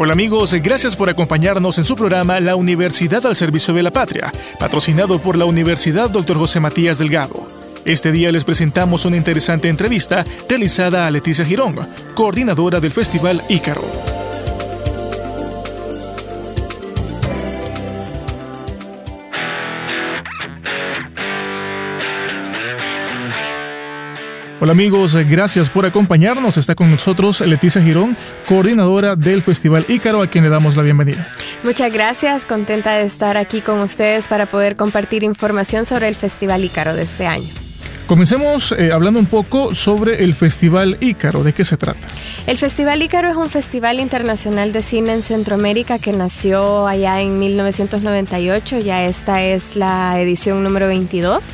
Hola amigos, gracias por acompañarnos en su programa La Universidad al Servicio de la Patria, patrocinado por la Universidad Dr. José Matías Delgado. Este día les presentamos una interesante entrevista realizada a Leticia Girón, coordinadora del Festival Ícaro. Hola amigos, gracias por acompañarnos. Está con nosotros Leticia Girón, coordinadora del Festival Ícaro, a quien le damos la bienvenida. Muchas gracias, contenta de estar aquí con ustedes para poder compartir información sobre el Festival Ícaro de este año. Comencemos eh, hablando un poco sobre el Festival Ícaro. ¿De qué se trata? El Festival Ícaro es un festival internacional de cine en Centroamérica que nació allá en 1998. Ya esta es la edición número 22.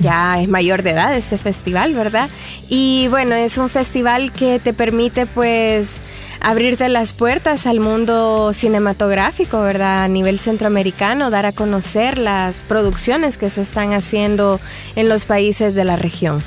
Ya es mayor de edad este festival, ¿verdad? Y bueno, es un festival que te permite pues abrirte las puertas al mundo cinematográfico, ¿verdad? A nivel centroamericano, dar a conocer las producciones que se están haciendo en los países de la región.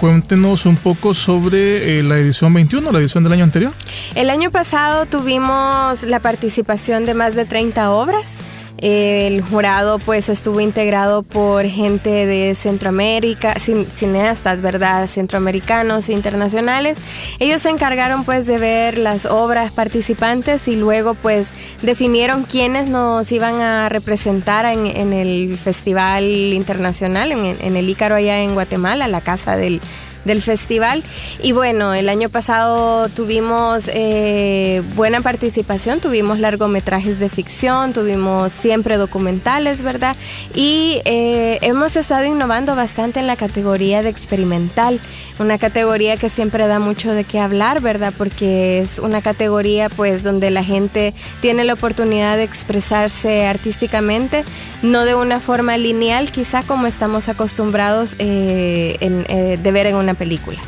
Cuéntenos un poco sobre eh, la edición 21, la edición del año anterior. El año pasado tuvimos la participación de más de 30 obras. El jurado pues estuvo integrado por gente de Centroamérica, cineastas, ¿verdad? Centroamericanos, internacionales. Ellos se encargaron pues de ver las obras participantes y luego pues definieron quiénes nos iban a representar en, el Festival Internacional, en, en el Ícaro allá en Guatemala, la casa del del festival. Y bueno, el año pasado tuvimos eh, buena participación, tuvimos largometrajes de ficción, tuvimos siempre documentales, ¿verdad? Y eh, hemos estado innovando bastante en la categoría de experimental, una categoría que siempre da mucho de qué hablar, ¿verdad? Porque es una categoría pues donde la gente tiene la oportunidad de expresarse artísticamente, no de una forma lineal, quizá como estamos acostumbrados eh, de ver en una película.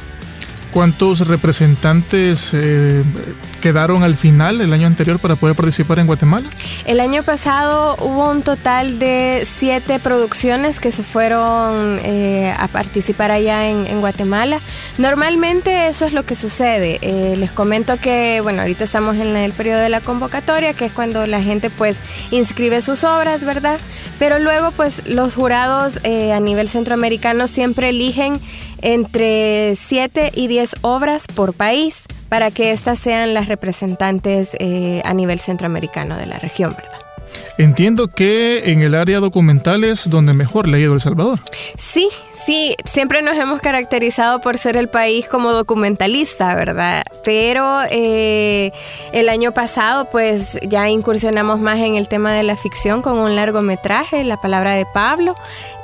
¿Cuántos representantes eh, quedaron al final el año anterior para poder participar en Guatemala? El año pasado hubo un total de siete producciones que se fueron eh, a participar allá en, Guatemala. Normalmente eso es lo que sucede. Eh, les comento que, bueno, ahorita estamos en el periodo de la convocatoria, que es cuando la gente pues inscribe sus obras, ¿verdad? Pero luego pues los jurados a nivel centroamericano siempre eligen entre 7 y 10 obras por país para que éstas sean las representantes eh, a nivel centroamericano de la región, ¿verdad? Entiendo que en el área documental es donde mejor le ha ido El Salvador. Sí, sí, siempre nos hemos caracterizado por ser el país como documentalista, ¿verdad? Pero eh, el año pasado pues ya incursionamos más en el tema de la ficción con un largometraje, La palabra de Pablo,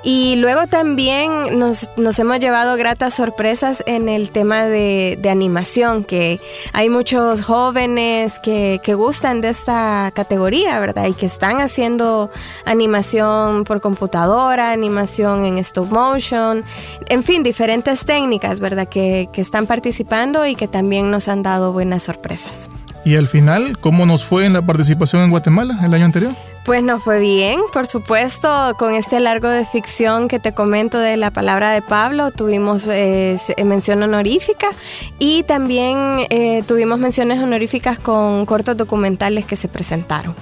y luego también nos, nos, hemos llevado gratas sorpresas en el tema de, de animación, que hay muchos jóvenes que, que, gustan de esta categoría, ¿verdad? Y que están haciendo animación por computadora, animación en stop motion, en fin, diferentes técnicas, ¿verdad? Que, que están participando y que también nos han dado buenas sorpresas. Y al final, ¿cómo nos fue en la participación en Guatemala el año anterior? Pues nos fue bien, por supuesto, con este largo de ficción que te comento de la palabra de Pablo, tuvimos eh, mención honorífica y también eh, tuvimos menciones honoríficas con cortos documentales que se presentaron.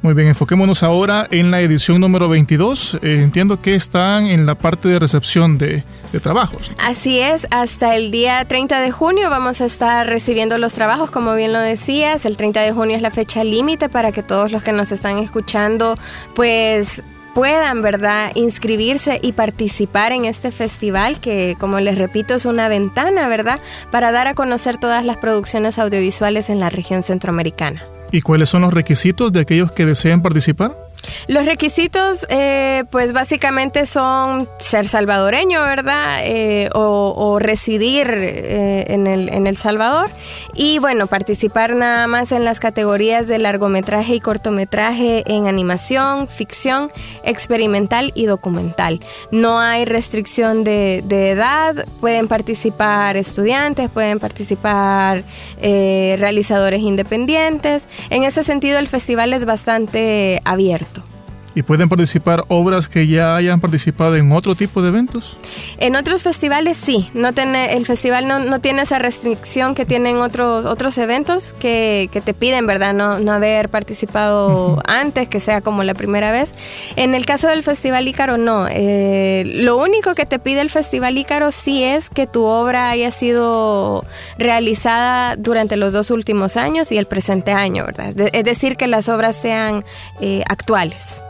Muy bien, enfoquémonos ahora en la edición número 22. Eh, entiendo que están en la parte de recepción de, de, trabajos. Así es, hasta el día 30 de junio vamos a estar recibiendo los trabajos, como bien lo decías. El 30 de junio es la fecha límite para que todos los que nos están escuchando, pues puedan, ¿verdad?, inscribirse y participar en este festival que, como les repito, es una ventana, ¿verdad?, para dar a conocer todas las producciones audiovisuales en la región centroamericana. ¿Y cuáles son los requisitos de aquellos que deseen participar? Los requisitos, eh, pues básicamente son ser salvadoreño, ¿verdad? Eh, o, residir eh, en, el, en El Salvador. Y bueno, participar nada más en las categorías de largometraje y cortometraje en animación, ficción, experimental y documental. No hay restricción de, de edad, pueden participar estudiantes, pueden participar realizadores independientes. En ese sentido, el festival es bastante abierto. ¿Y pueden participar obras que ya hayan participado en otro tipo de eventos? En otros festivales sí, no tiene, el festival no, tiene esa restricción que tienen otros, otros eventos que, te piden, ¿verdad? No, no haber participado antes, que sea como la primera vez. En el caso del Festival Ícaro no, eh, lo único que te pide el Festival Ícaro sí es que tu obra haya sido realizada durante los dos últimos años y el presente año, ¿verdad? es decir, que las obras sean eh, actuales.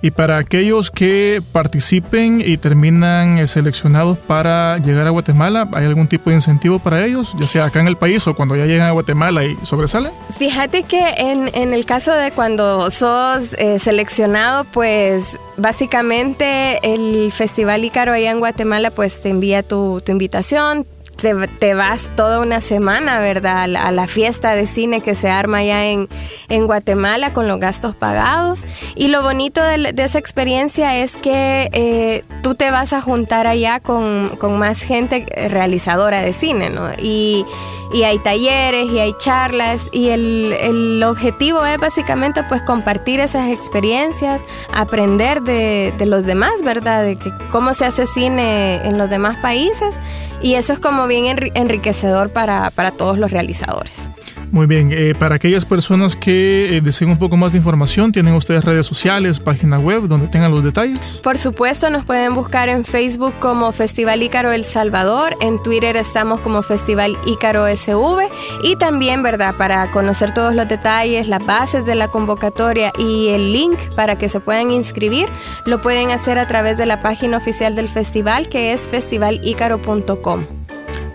Y para aquellos que participen y terminan eh, seleccionados para llegar a Guatemala, ¿hay algún tipo de incentivo para ellos, ya sea acá en el país o cuando ya llegan a Guatemala y sobresalen? Fíjate que en, en el caso de cuando sos eh, seleccionado, pues básicamente el Festival Ícaro allá en Guatemala pues te envía tu, tu invitación, te, vas toda una semana, ¿verdad? A la, fiesta de cine que se arma allá en, en Guatemala con los gastos pagados. Y lo bonito de, esa experiencia es que eh, tú te vas a juntar allá con, con, más gente realizadora de cine, ¿no? Y, y hay talleres y hay charlas y el, el, objetivo es básicamente pues compartir esas experiencias, aprender de, de los demás, ¿verdad? De que, cómo se hace cine en los demás países y eso es como bien enriquecedor para, para todos los realizadores. Muy bien, eh, para aquellas personas que eh, deseen un poco más de información, ¿tienen ustedes redes sociales, página web donde tengan los detalles? Por supuesto, nos pueden buscar en Facebook como Festival Ícaro El Salvador, en Twitter estamos como Festival Ícaro SV y también, ¿verdad? Para conocer todos los detalles, las bases de la convocatoria y el link para que se puedan inscribir, lo pueden hacer a través de la página oficial del festival que es festivalicaro.com.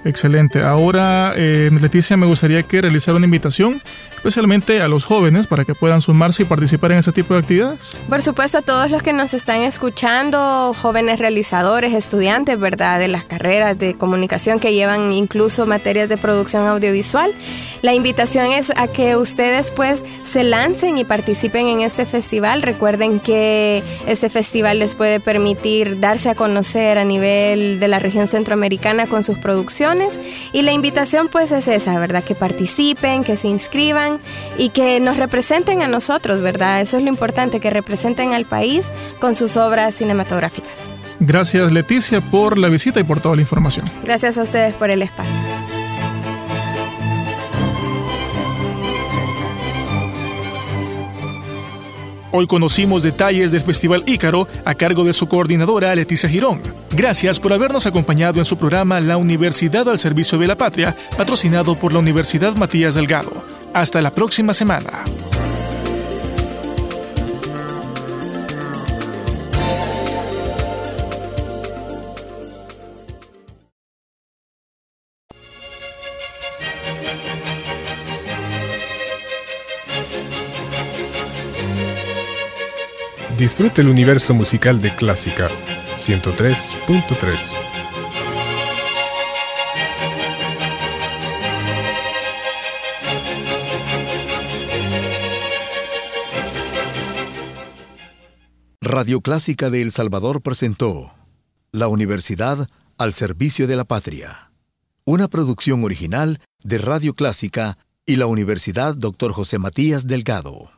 Excelente. Ahora, eh, Leticia, me gustaría que realizara una invitación especialmente a los jóvenes para que puedan sumarse y participar en ese tipo de actividades? Por supuesto, a todos los que nos están escuchando, jóvenes realizadores, estudiantes, ¿verdad? De las carreras de comunicación que llevan incluso materias de producción audiovisual. La invitación es a que ustedes pues se lancen y participen en este festival. Recuerden que este festival les puede permitir darse a conocer a nivel de la región centroamericana con sus producciones y la invitación pues es esa, ¿verdad? Que participen, que se inscriban y que nos representen a nosotros, ¿verdad? Eso es lo importante, que representen al país con sus obras cinematográficas. Gracias Leticia por la visita y por toda la información. Gracias a ustedes por el espacio. Hoy conocimos detalles del Festival Ícaro a cargo de su coordinadora Leticia Girón. Gracias por habernos acompañado en su programa La Universidad al Servicio de la Patria, patrocinado por la Universidad Matías Delgado. Hasta la próxima semana. Disfrute el universo musical de Clásica 103.3. Radio Clásica de El Salvador presentó La Universidad al Servicio de la Patria, una producción original de Radio Clásica y la Universidad Dr. José Matías Delgado.